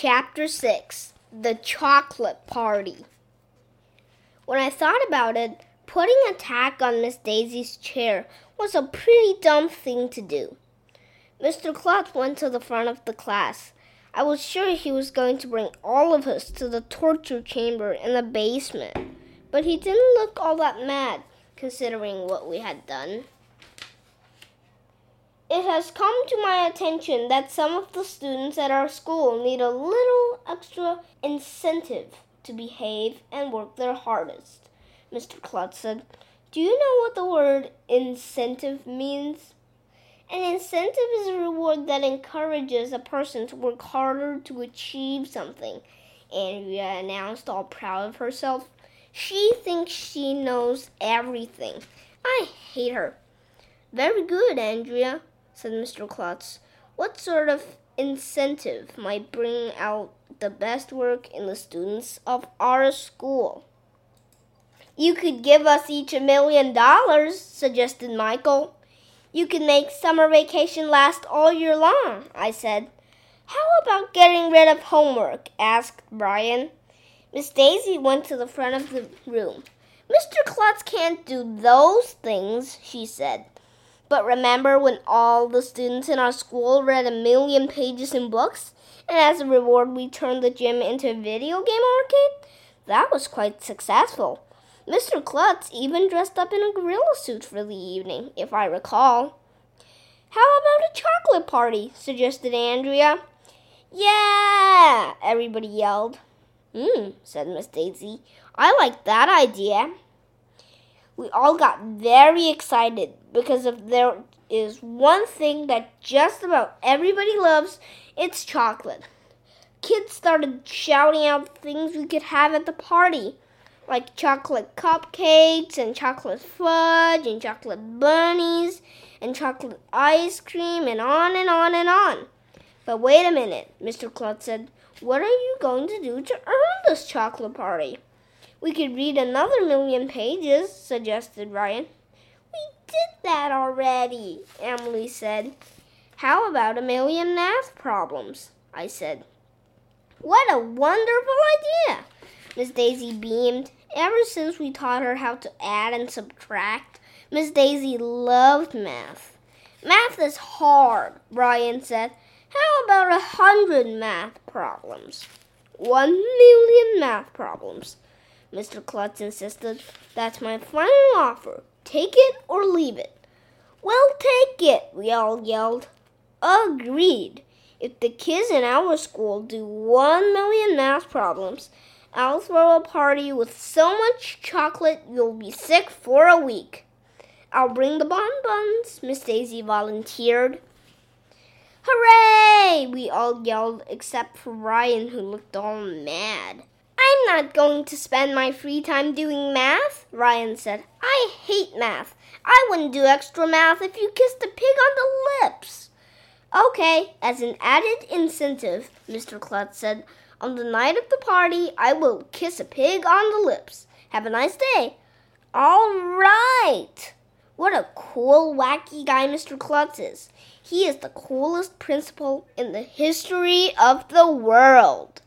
Chapter 6 The Chocolate Party. When I thought about it, putting a tack on Miss Daisy's chair was a pretty dumb thing to do. Mr. Klutz went to the front of the class. I was sure he was going to bring all of us to the torture chamber in the basement, but he didn't look all that mad considering what we had done. It has come to my attention that some of the students at our school need a little extra incentive to behave and work their hardest. Mr. Klutz said, Do you know what the word incentive means? An incentive is a reward that encourages a person to work harder to achieve something. Andrea announced, all proud of herself. She thinks she knows everything. I hate her. Very good, Andrea, said Mr. Klutz. What sort of incentive might bring out the best work in the students of our school? You could give us each a million dollars, suggested Michael. You could make summer vacation last all year long, I said. How about getting rid of homework? asked Brian. Miss Daisy went to the front of the room. Mr. Klutz can't do those things, she said. But remember when all the students in our school read a million pages in books, and as a reward we turned the gym into a video game arcade? That was quite successful. Mr. Klutz even dressed up in a gorilla suit for the evening, if I recall. How about a chocolate party? suggested Andrea. Yeah, everybody yelled. Hmm, said Miss Daisy. I like that idea. We all got very excited because if there is one thing that just about everybody loves, it's chocolate. Kids started shouting out things we could have at the party like chocolate cupcakes and chocolate fudge and chocolate bunnies and chocolate ice cream and on and on and on. But wait a minute, Mr. Klutz said. What are you going to do to earn this chocolate party? We could read another million pages, suggested Ryan. We did that already, Emily said. How about a million math problems? I said. What a wonderful idea! Miss Daisy beamed. Ever since we taught her how to add and subtract, Miss Daisy loved math. Math is hard, Ryan said. How about a hundred math problems? One million math problems. Mr. Klutz insisted. That's my final offer. Take it or leave it. Well, take it, we all yelled. Agreed. If the kids in our school do one million math problems, I'll throw a party with so much chocolate you'll be sick for a week. I'll bring the bonbons, Miss Daisy volunteered. Hooray! We all yelled, except for Ryan, who looked all mad. Not going to spend my free time doing math, Ryan said. I hate math. I wouldn't do extra math if you kissed a pig on the lips. Okay, as an added incentive, Mr. Klutz said, on the night of the party, I will kiss a pig on the lips. Have a nice day. All right. What a cool, wacky guy Mr. Klutz is. He is the coolest principal in the history of the world.